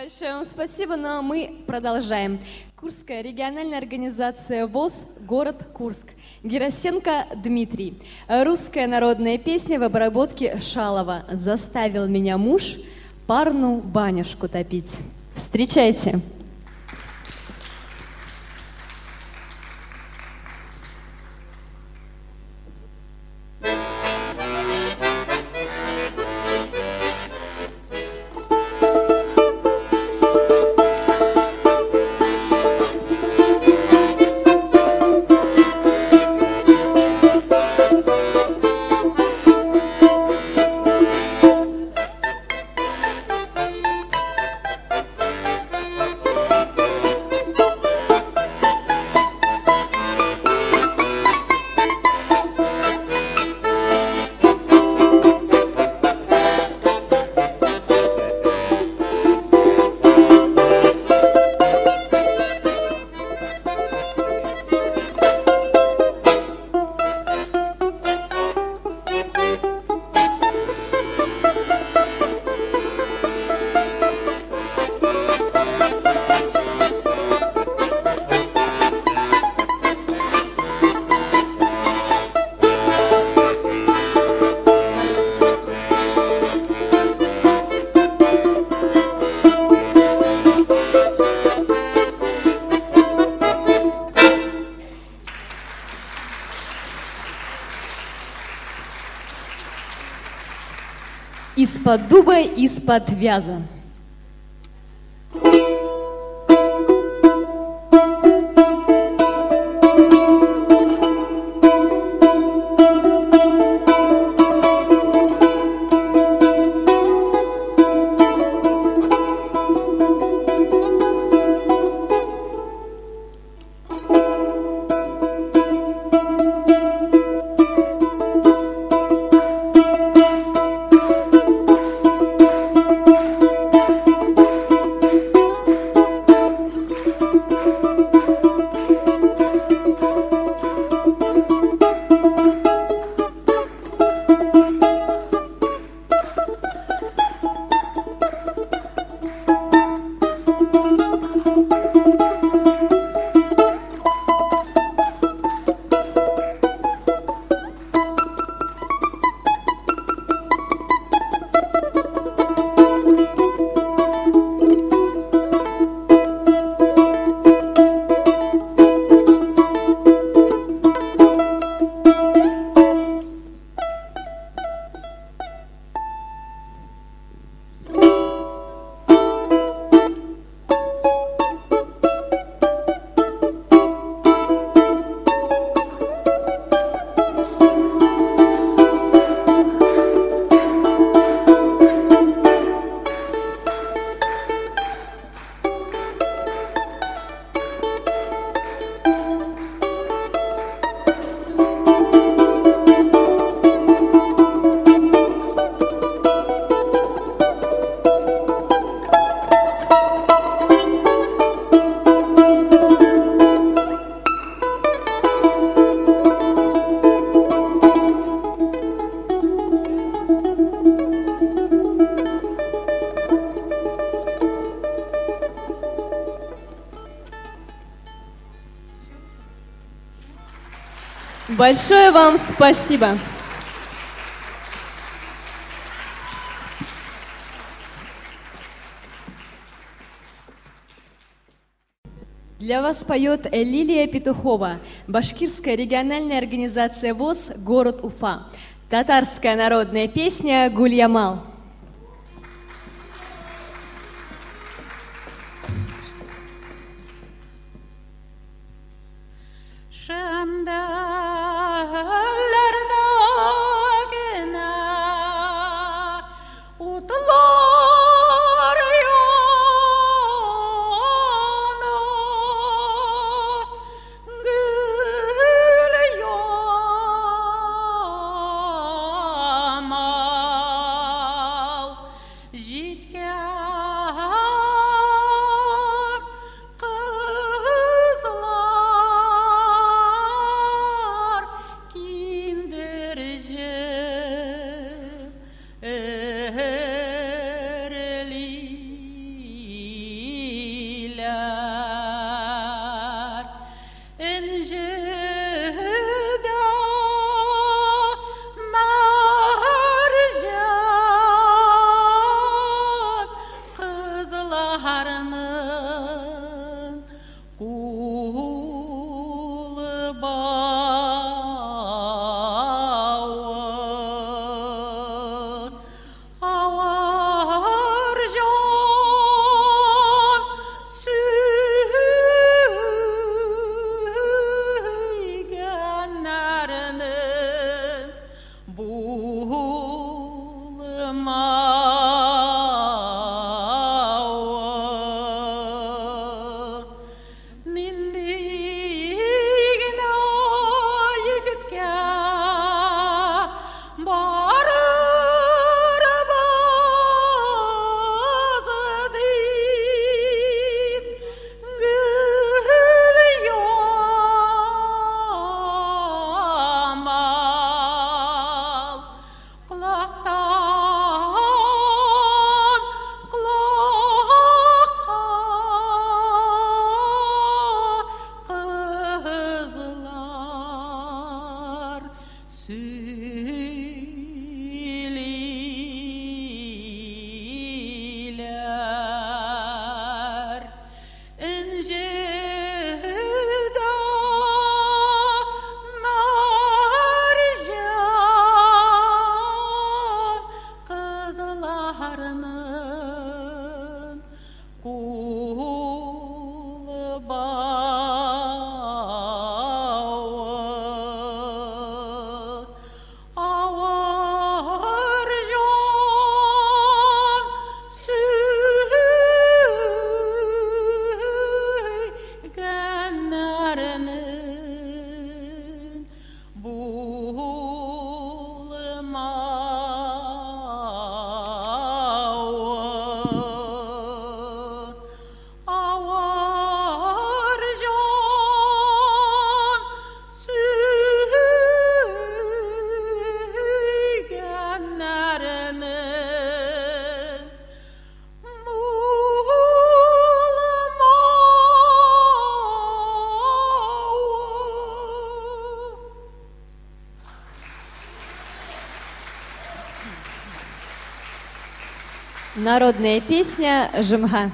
Большое вам спасибо, но мы продолжаем. Курская региональная организация ВОЗ, город Курск. Герасенко Дмитрий. Русская народная песня в обработке Шалова. «Заставил меня муж парну банюшку топить». Встречайте. Из-под дуба, из-под вяза. Большое вам спасибо. Для вас поет Лилия Петухова, башкирская региональная организация ВОЗ «Город Уфа». Татарская народная песня «Гульямал». Народная песня «Жемга».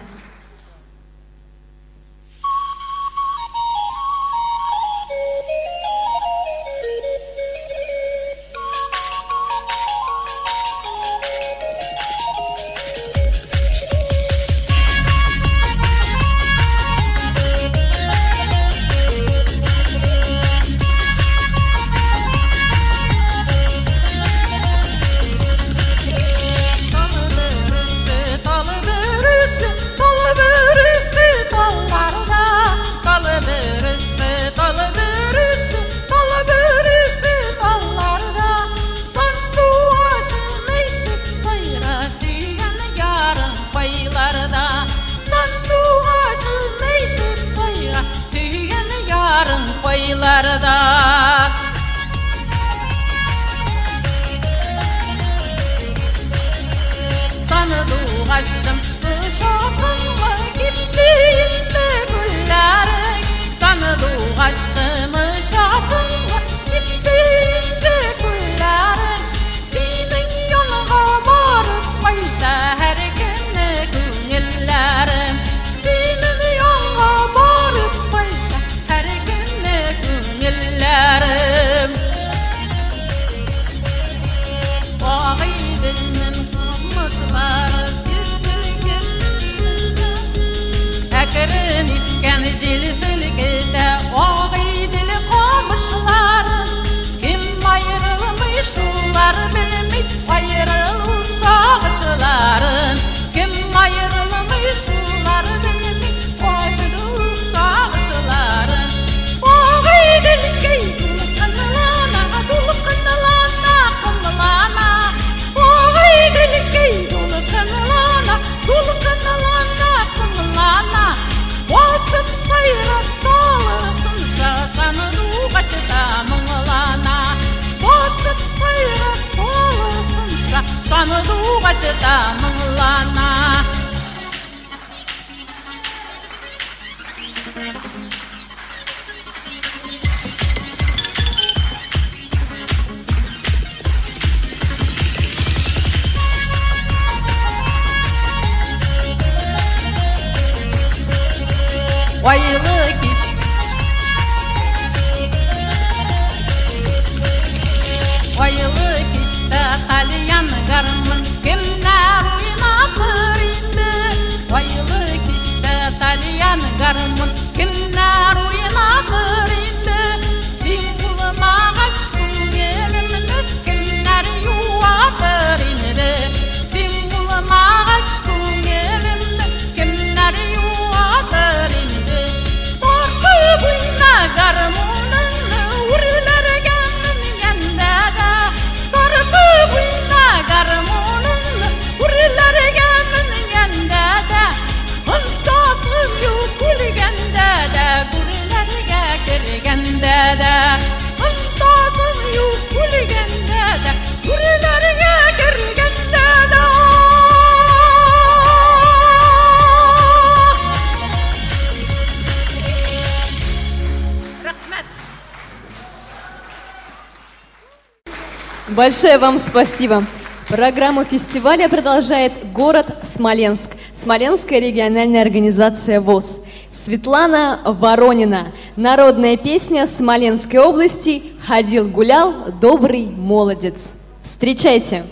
Большое вам спасибо. Программу фестиваля продолжает город Смоленск, Смоленская региональная организация ВОЗ. Светлана Воронина. Народная песня Смоленской области «Ходил-гулял, добрый молодец». Встречайте!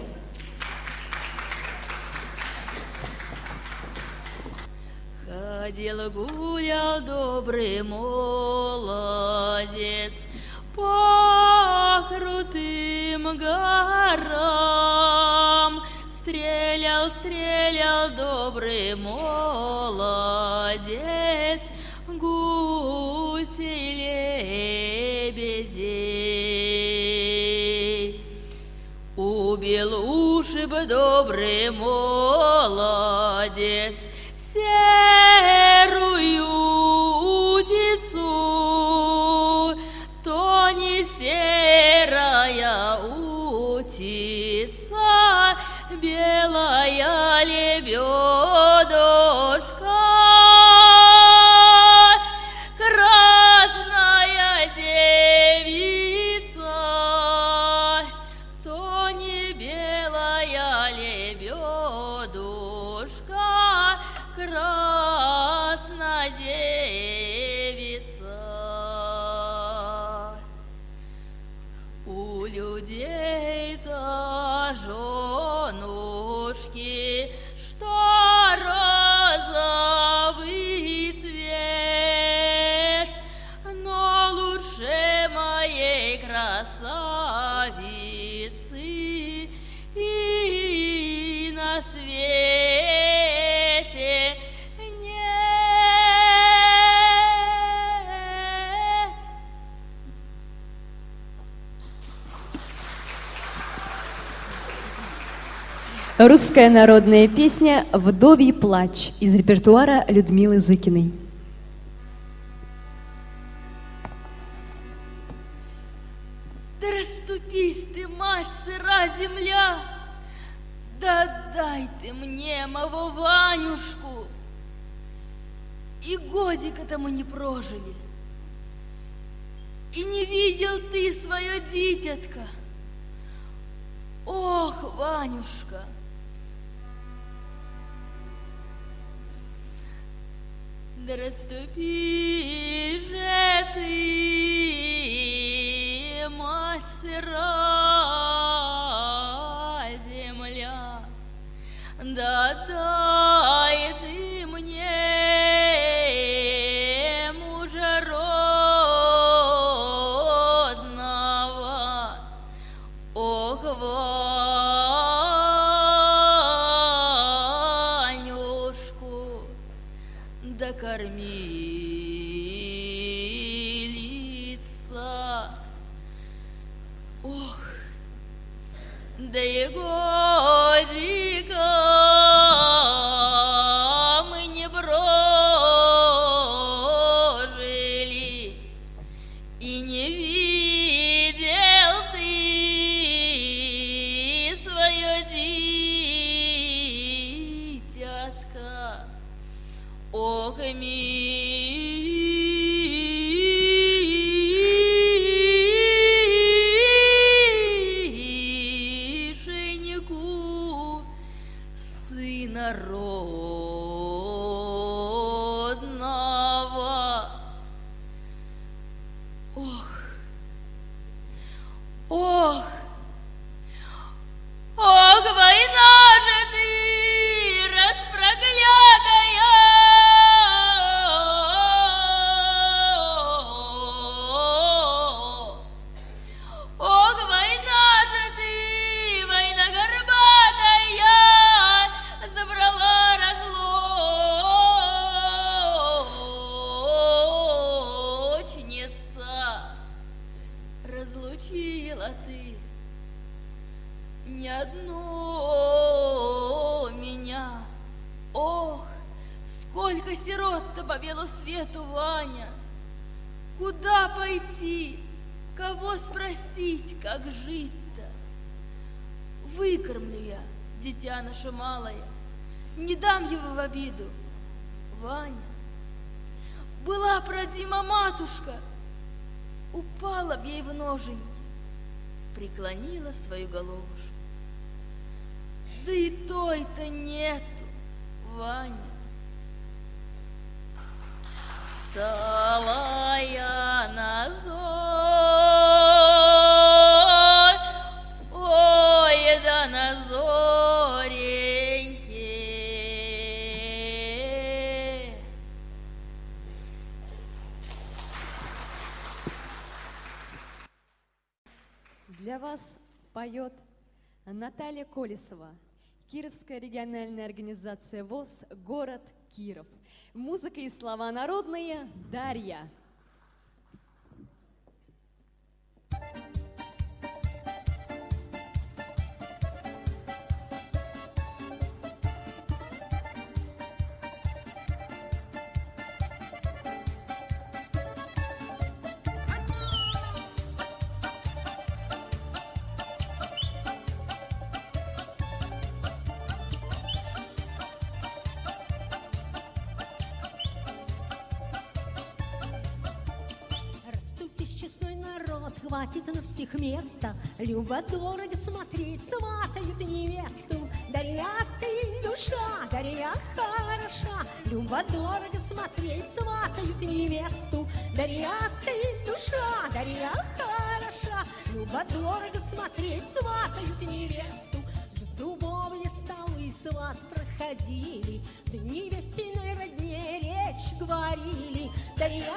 Ходил-гулял, добрый молодец, горам. Стрелял, стрелял добрый молодец Гусей, лебедей. Убил уши бы добрый молодец Русская народная песня «Вдовий плач» из репертуара Людмилы Зыкиной. Спи же ты, мать сырая, Ваня! Куда пойти? Кого спросить, как жить-то? Выкормлю я, дитя наше малое, не дам его в обиду. Ваня, была продима матушка, упала б ей в ноженьки, преклонила свою головушку. Да и той-то нету, Ваня. Встала я ой, да на. Для вас поет Наталья Колесова, Кировская региональная организация ВОЗ, город Киров. Музыка и слова народные Дарья. На всех места. Любо-дорого смотреть, сватают невесту. Дарья ты душа, Дарья хороша. Любо-дорого смотреть, сватают невесту. Дарья ты душа, Дарья хороша. Любо-дорого смотреть, сватают невесту. За дубовые столы сват проходили, Да невестиной родне речь говорили. Дарья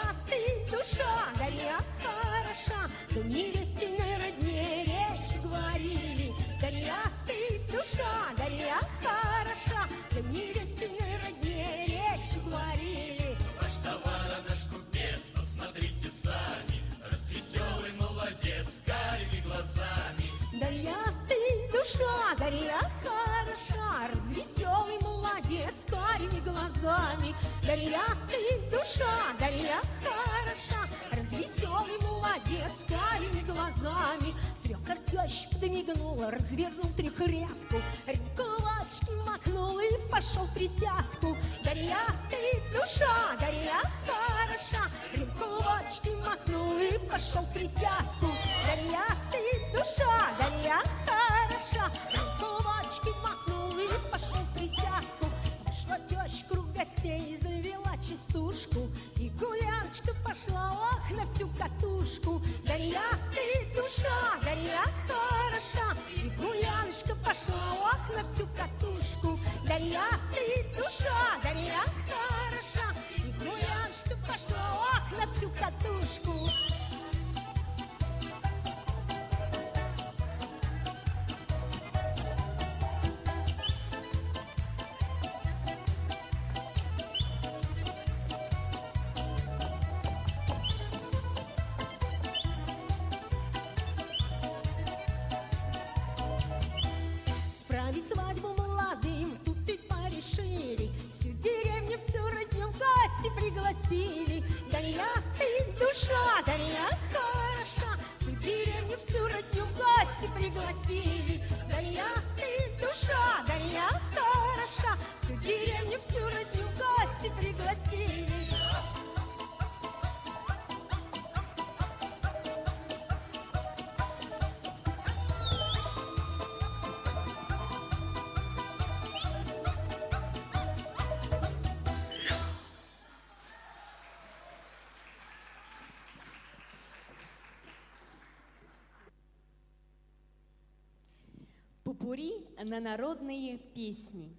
Пупури на народные песни.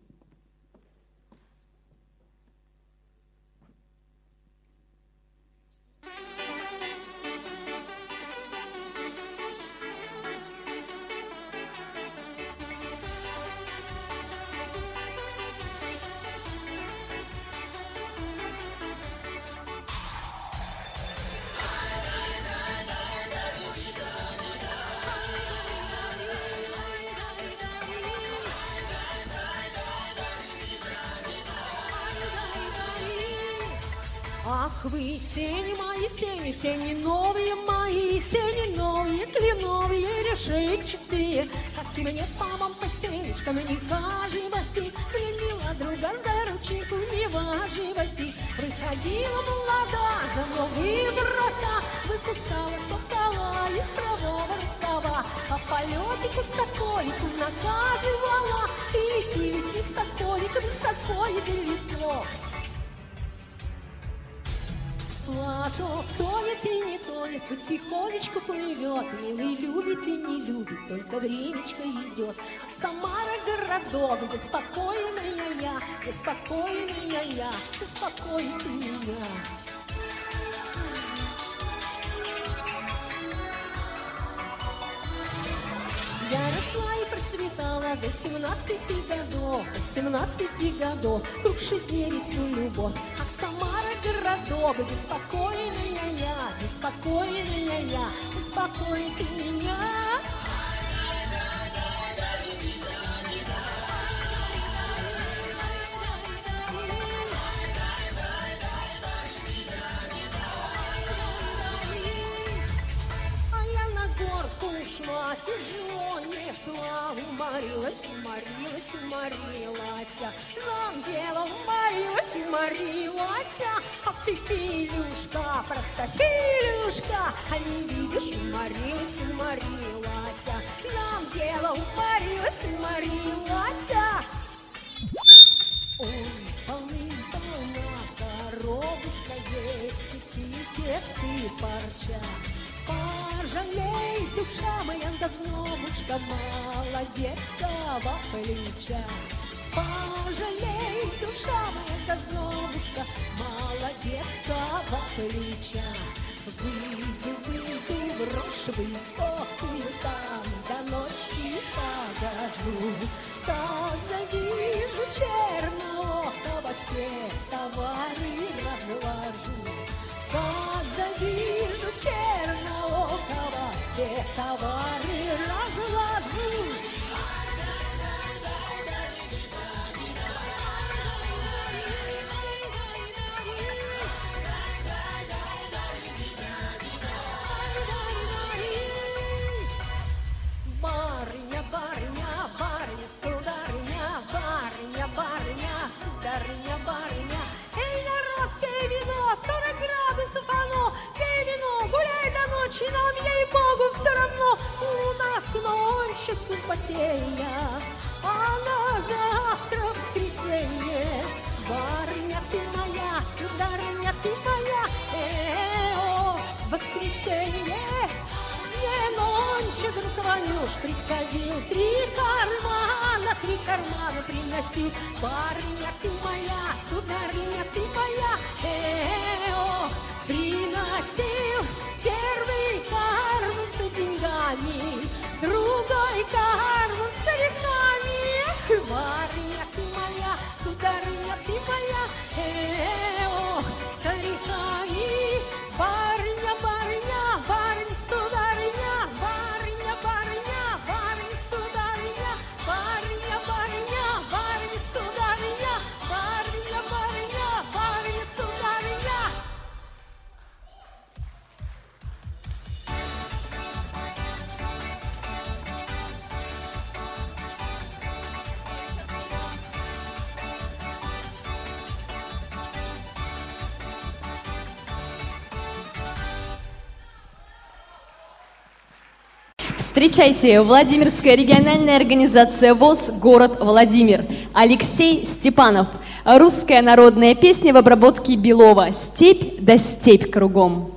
Беспокойная я, беспокоит и меня. А я на горку ушла, тяжело несла, уморилась, уморилась, уморилась. Нам дело уморилась, уморилась. А ты, Филюшка, просто Филюшка, а не видишь, уморилась, уморилась. Нам дело уморилась, уморилась. Ой, полным-полна коробушка есть, и ситец и парча. Пожалей, душа моя, давномушка, молодецкого плеча. Пожалей, душа моя, давномушка, молодецкого плеча. Выйду, выйду в рожь высокую там, до ночи погожу. Да завижу черноокого, все товары разложу. Да завижу черноокого, все товары разложу. Ночи, нам, ей-богу, все равно. У нас ночь субботея, а на завтра воскресенье. Барыня ты моя, сударыня ты моя, э-о, воскресенье. Не нонче, друг Ванюш, приходил, три кармана, три кармана приносил. Барыня ты моя, сударыня ты моя, э-о, приносил like Встречайте, Владимирская региональная организация ВОЗ «Город Владимир». Алексей Степанов. Русская народная песня в обработке Белова. «Степь да степь кругом».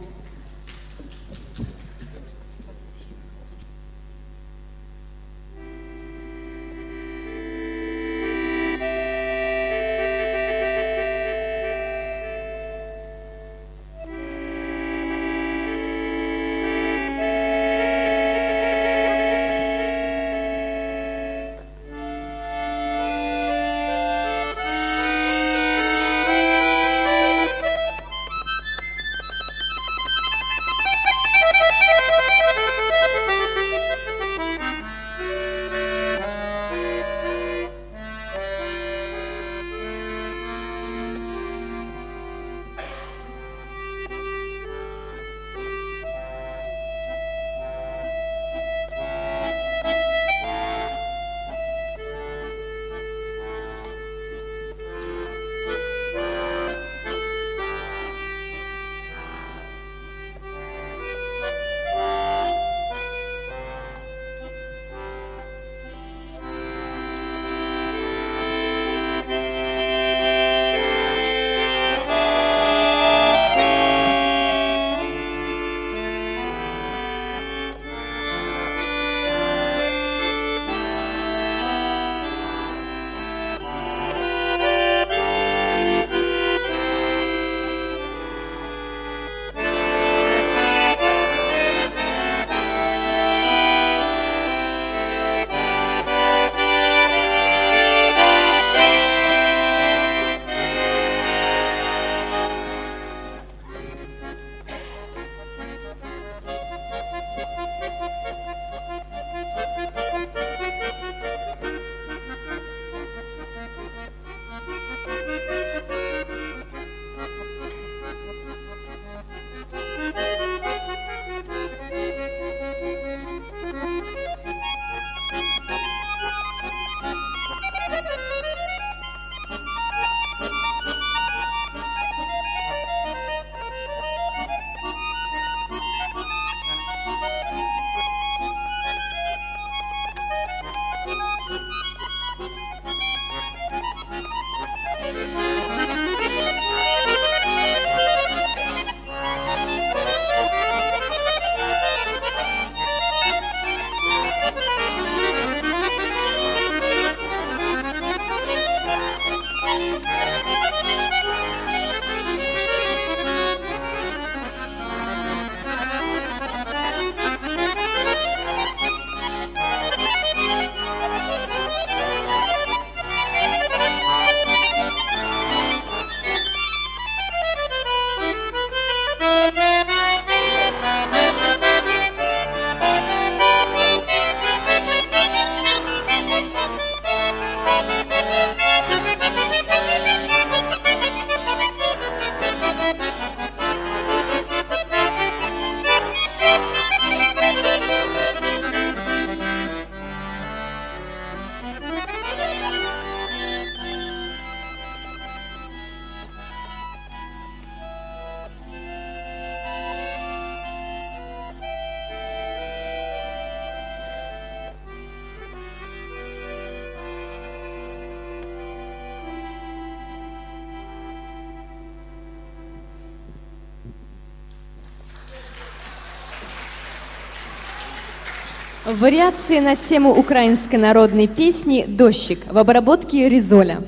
Вариации на тему украинской народной песни «Дождик» в обработке Ризоля.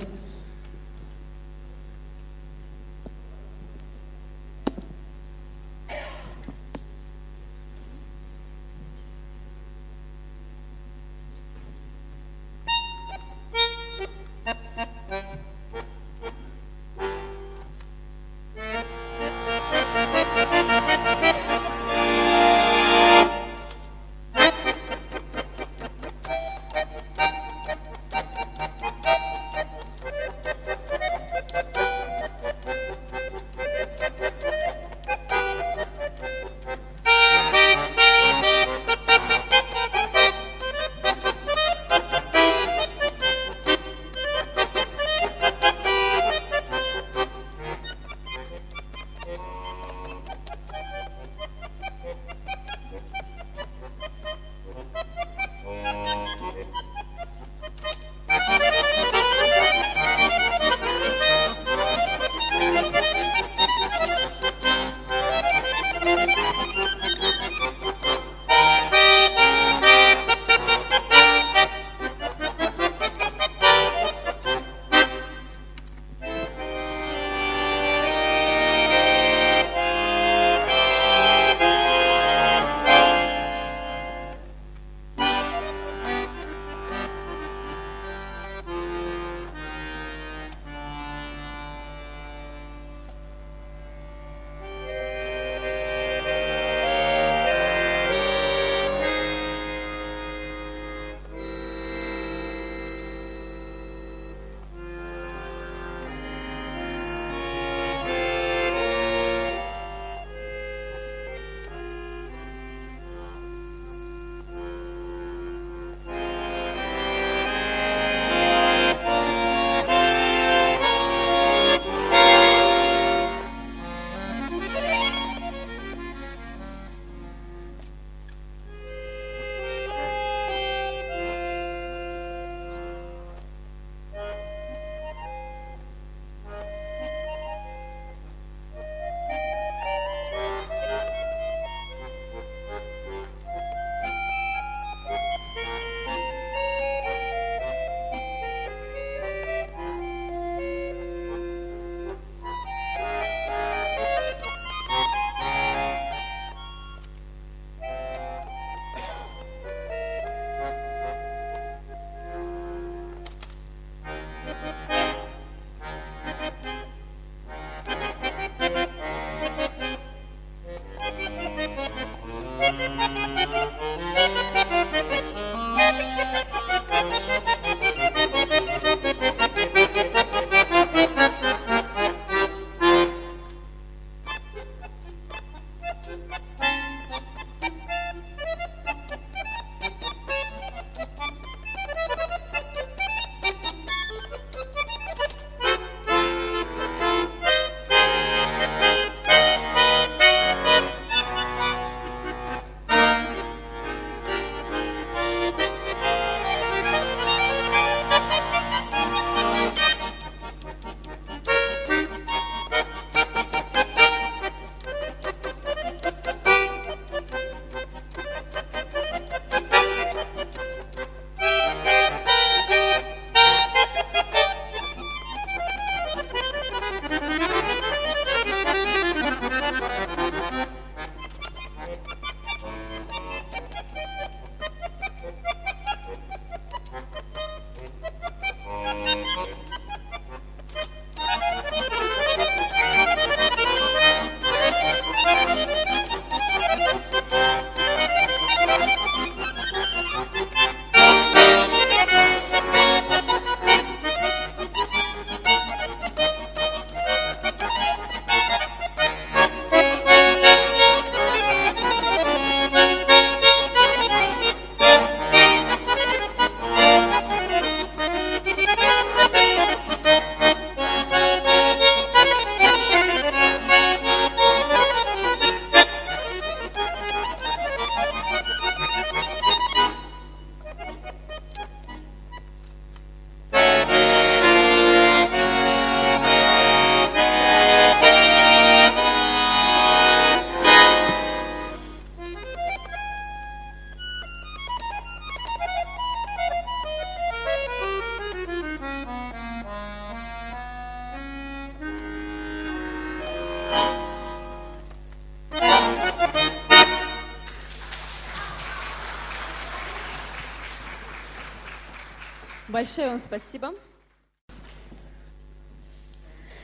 Большое вам спасибо.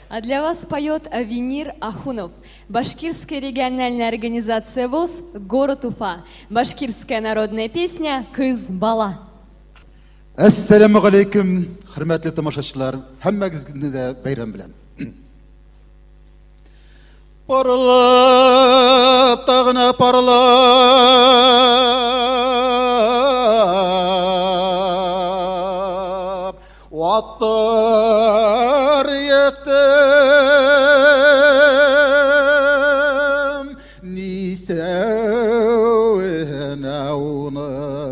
А для вас поет Авенир Ахунов, Башкирская региональная организация ВОЗ, город Уфа. Башкирская народная песня «Кыз бала». Assalamu alaykum, hurmatli tomoshabchilar. Hammangizni de bayram bilan. Parlab, tag'na parlab, العطار يتم. نسوينا ونهن.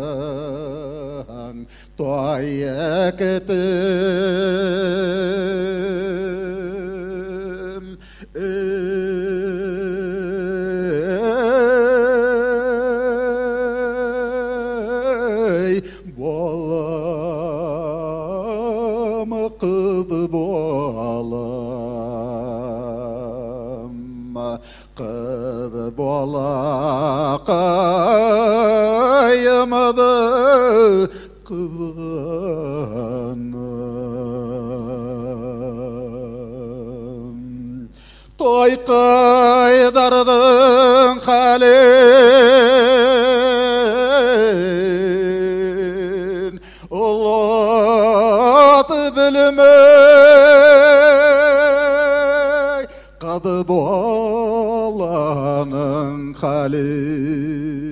طايا Toy kaydardın halin. Ulat bilmey Kadı bolanın halin.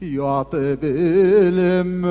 Yatı bilmey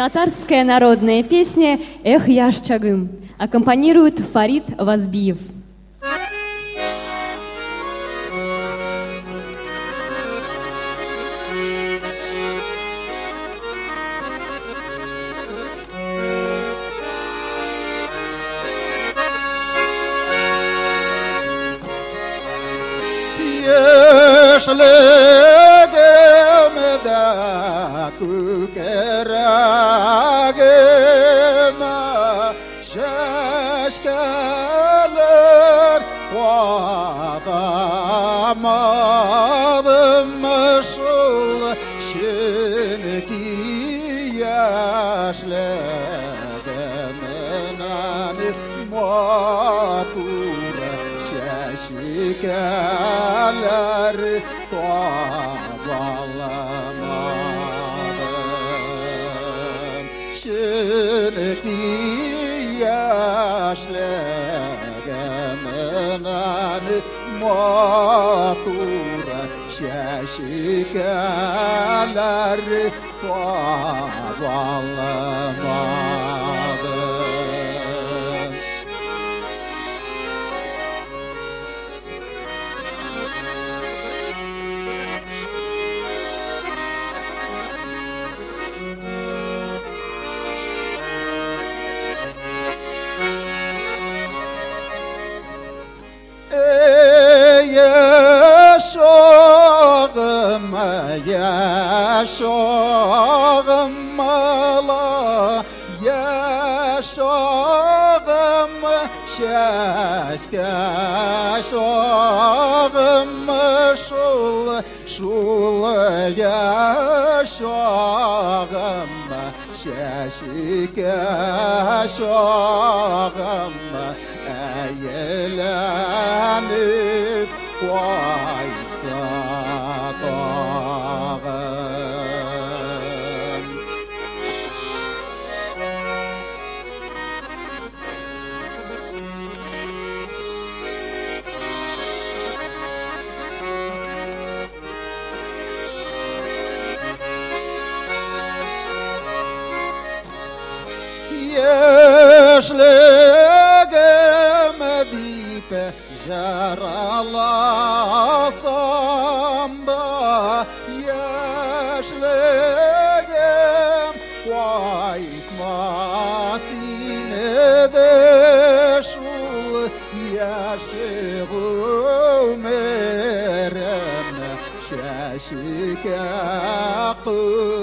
татарская народная песня «Эх, яшчагым» аккомпанирует Фарид Вазбиев. Doğamadım ışıl şinki yaşledemen ani matura şeşikeler doğalamadım şinki yaşledemen fatura şeşikeler tavalma. يشوغم يشوغم لا يشوغم شاشك شوغم شول شول يشوغم شاشك شوغم أيلاني 怪责断。Yes, let Şer alasam da yaşlığım Qaytmaz yine de şul yaşı ömerim Şaşık akıl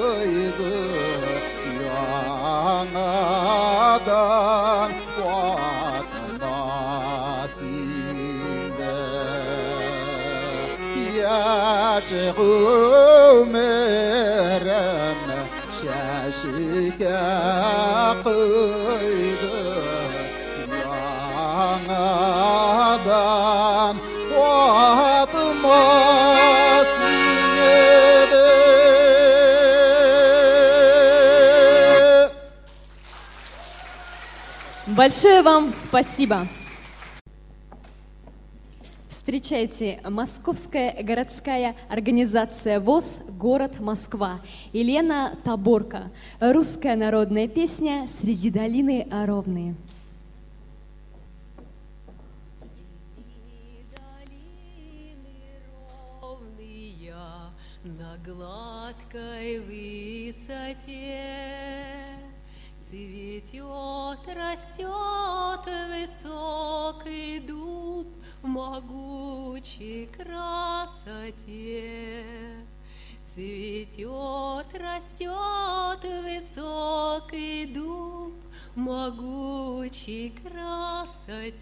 Большое вам спасибо. Встречайте, Московская городская организация ВОЗ «Город Москва». Елена Таборка. Русская народная песня «Среди долины ровные». гладкой высоте цветет, растет высокий дуб в могучей красоте. Цветет, растет высокий дуб в могучей красоте.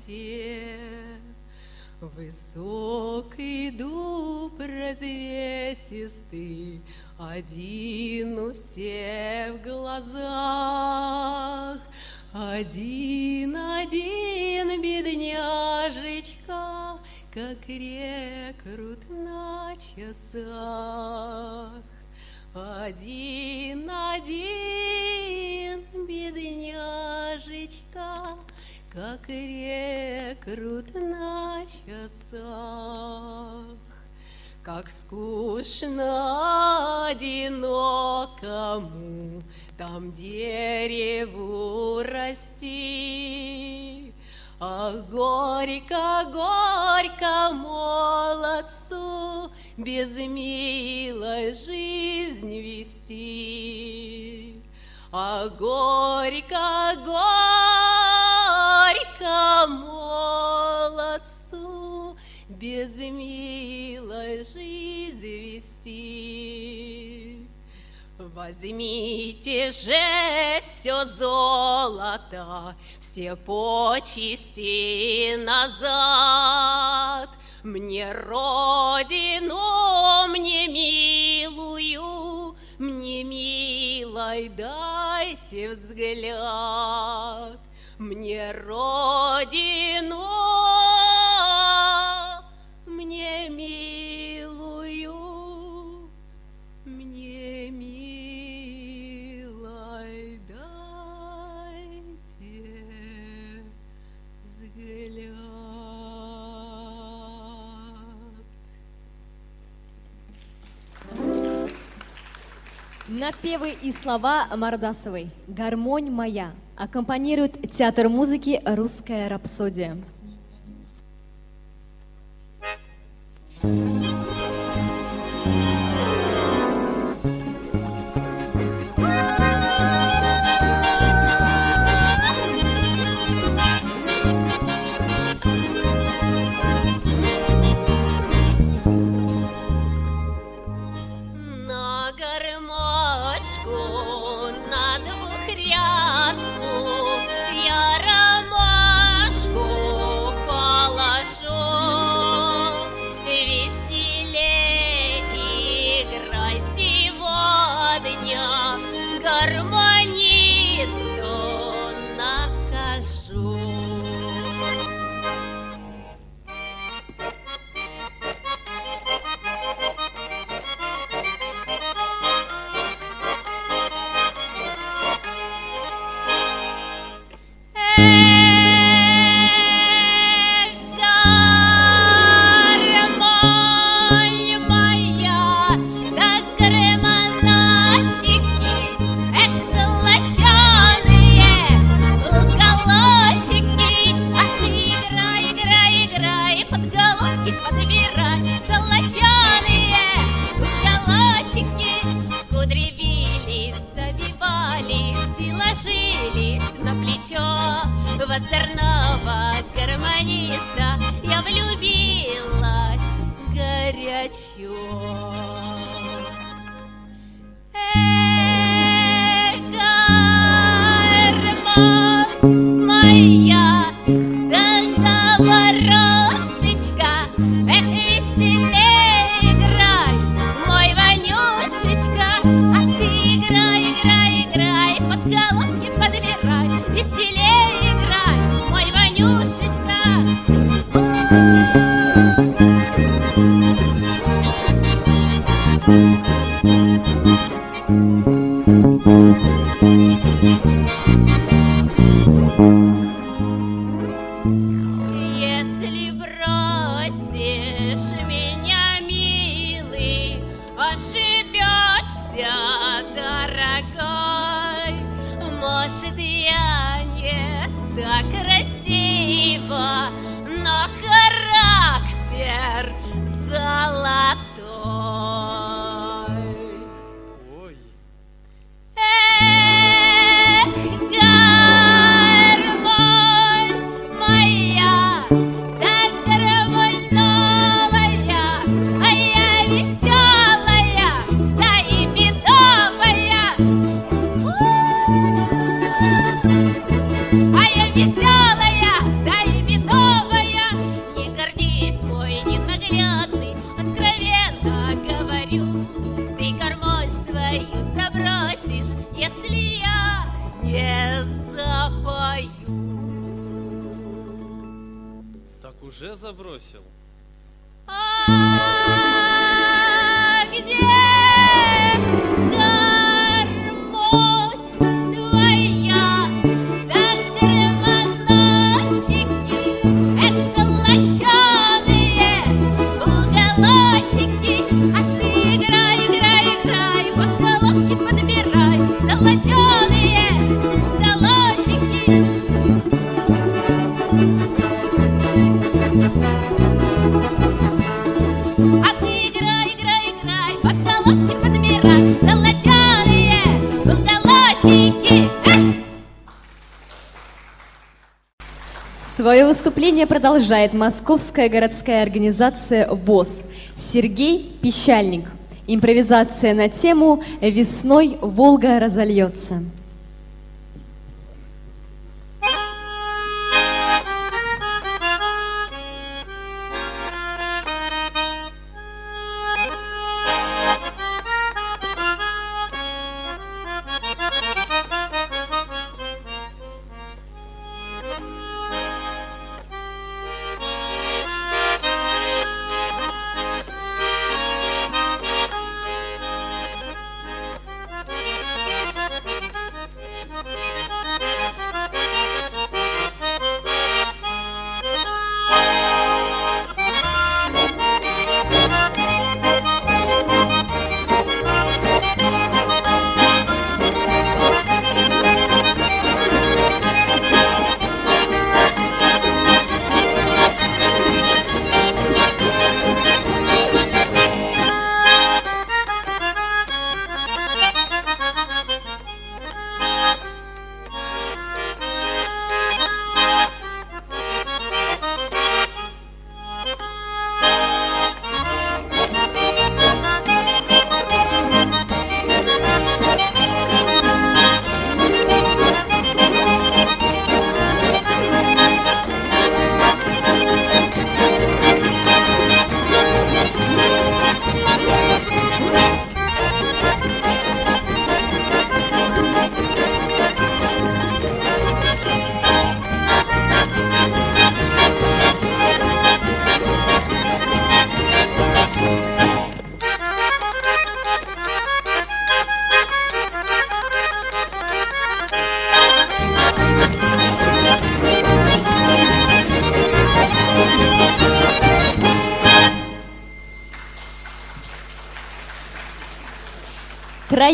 Высокий дуб развесистый, один у всех в глазах. Один, один, бедняжечка, как рекрут на часах. Один, один, бедняжечка, как рекрут на часах. Как скучно одинокому Там дереву расти. Ах, горько, горько молодцу Без милой жизнь вести. А горько, горько молодцу без милой жизни вести. Возьмите же все золото, все почести назад. Мне родину, мне милую, мне милой дайте взгляд. Мне родину, мне милую, мне милой дайте взгляд. Напевы и слова Мардасовой «Гармонь моя» аккомпанирует театр музыки «Русская рапсодия». Thank you. gracias. забросил. Выступление продолжает Московская городская организация ВОЗ. Сергей Пещальник. Импровизация на тему «Весной Волга разольется».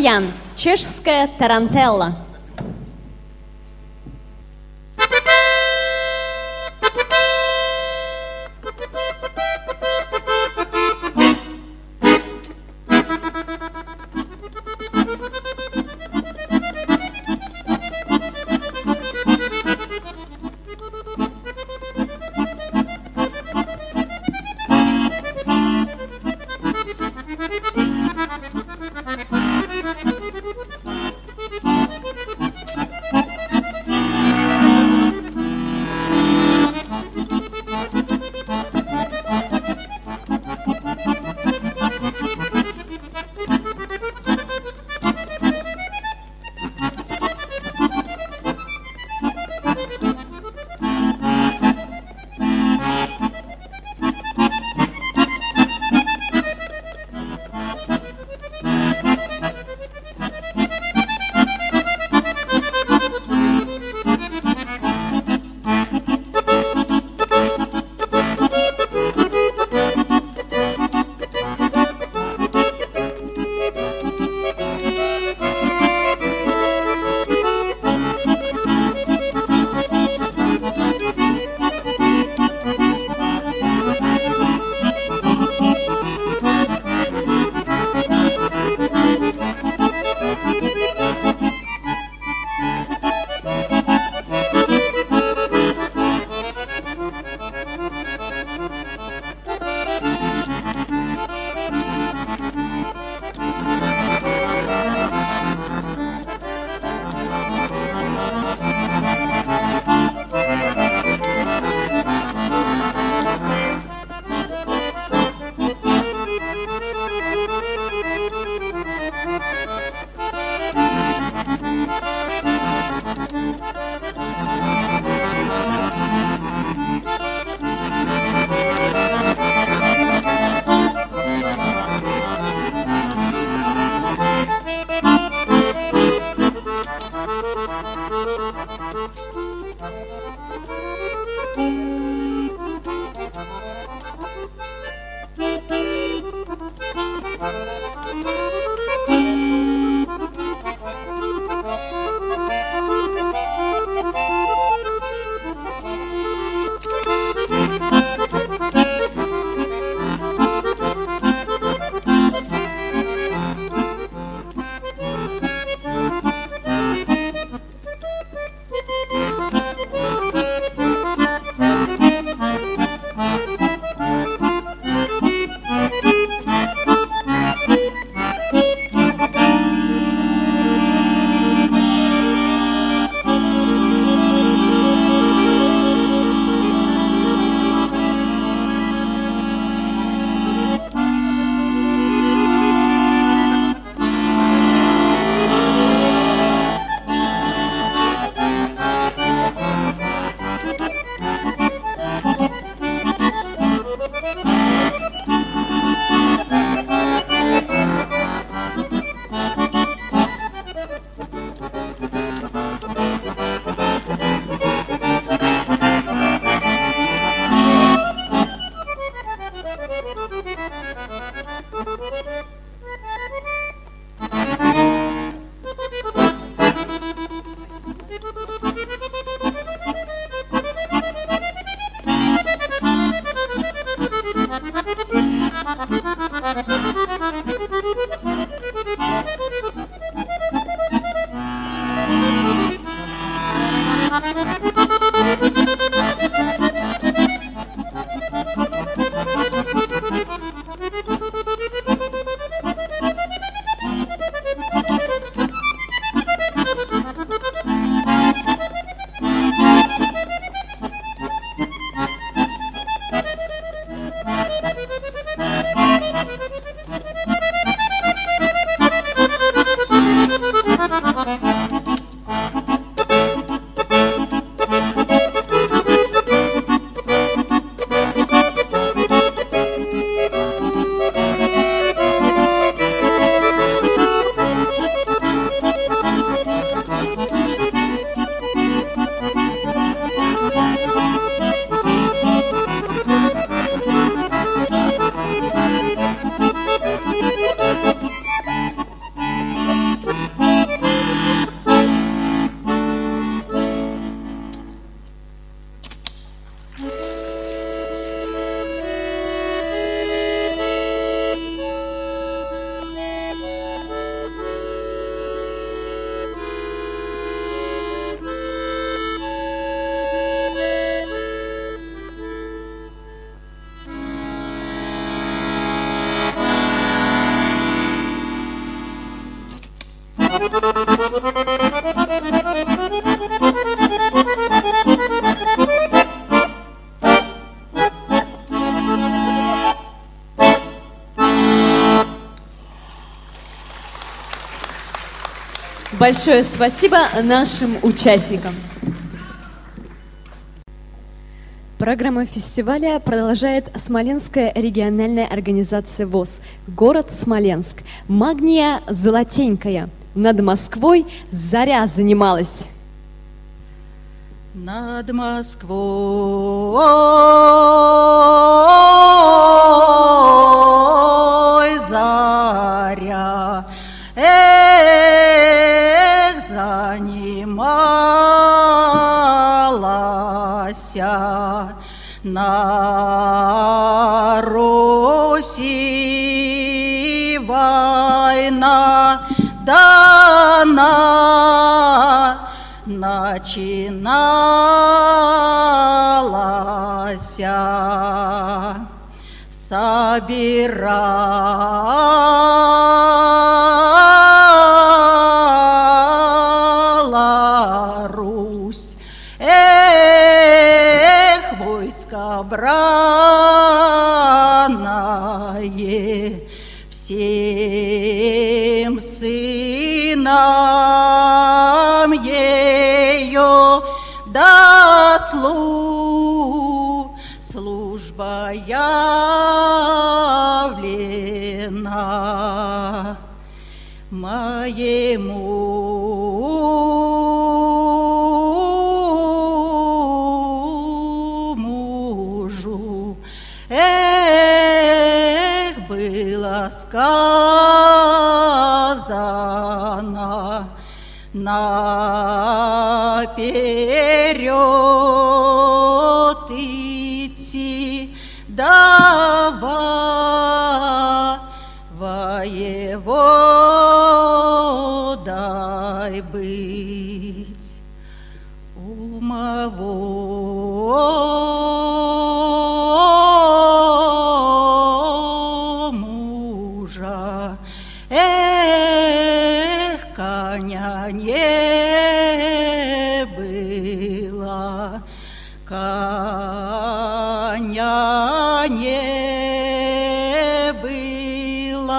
Троян. Чешская тарантелла. Большое спасибо нашим участникам. Программа фестиваля продолжает Смоленская региональная организация ВОЗ. Город Смоленск. Магния золотенькая. Над Москвой заря занималась. Над Москвой на Руси война дана. Начиналась собирала дослу служба явлена моему мужу. Эх, было сказано наперед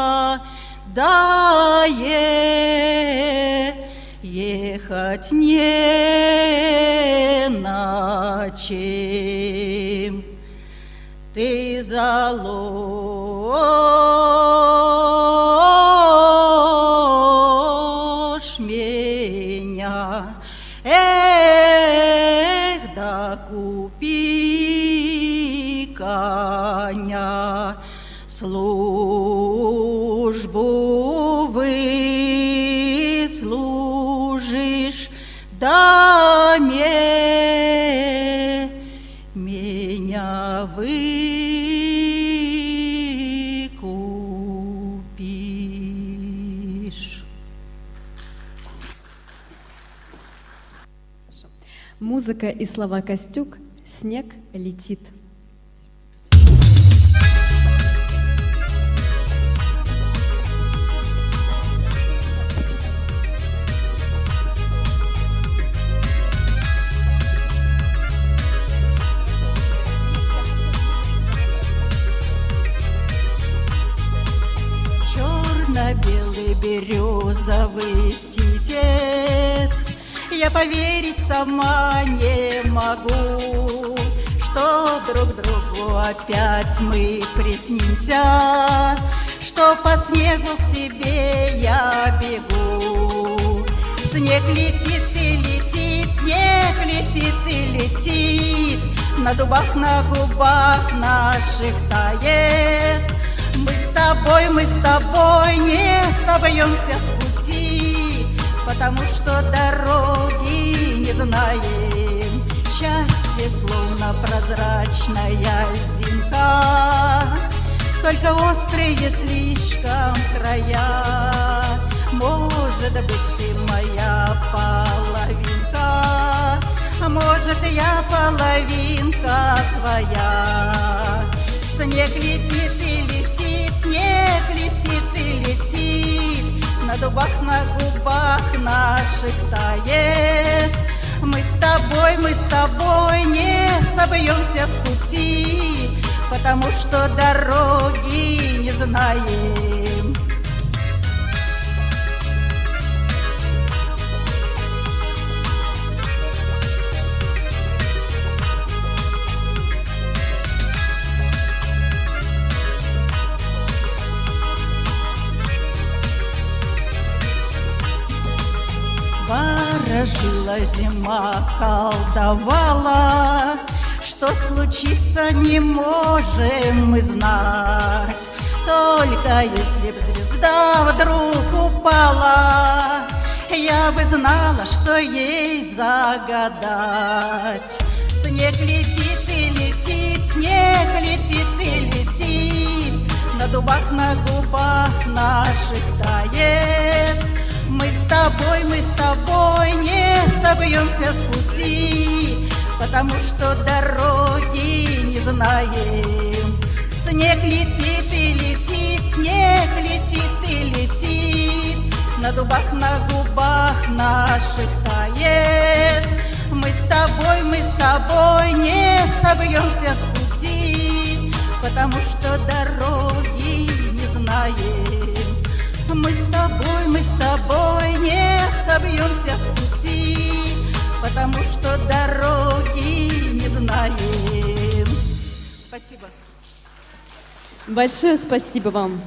было, да е- ехать не на чем. Ты заложь Музыка и слова Костюк «Снег летит». Черно-белый березовый ситец Я поверить сама не могу Что друг другу опять мы приснимся Что по снегу к тебе я бегу. Снег летит и летит, снег летит и летит На дубах, на губах наших тает. Мы с тобой, мы с тобой не собьемся с Потому что дороги не знаем. Счастье словно прозрачная льдинка, Только острые слишком края. Может быть, ты моя половинка, а Может, я половинка твоя. Снег летит и летит, снег летит и летит, На дубах, на губах наших тает. Мы с тобой, мы с тобой не собьемся с пути, Потому что дороги не знаем. Зима, колдовала, Что случится не можем мы знать. Только если б звезда вдруг упала, Я бы знала, что ей загадать. Снег летит и летит, снег летит и летит, На дубах, на губах наших тает. Тобой, мы с тобой не собьемся с пути, Потому что дороги не знаем. Снег летит и летит, снег летит и летит, На дубах, на губах наших тает. Мы с тобой, мы с тобой не собьемся с пути, Потому что дороги не знаем. Мы с тобой, мы с тобой не собьемся с пути, Потому что дороги не знаем. Спасибо. Большое спасибо вам.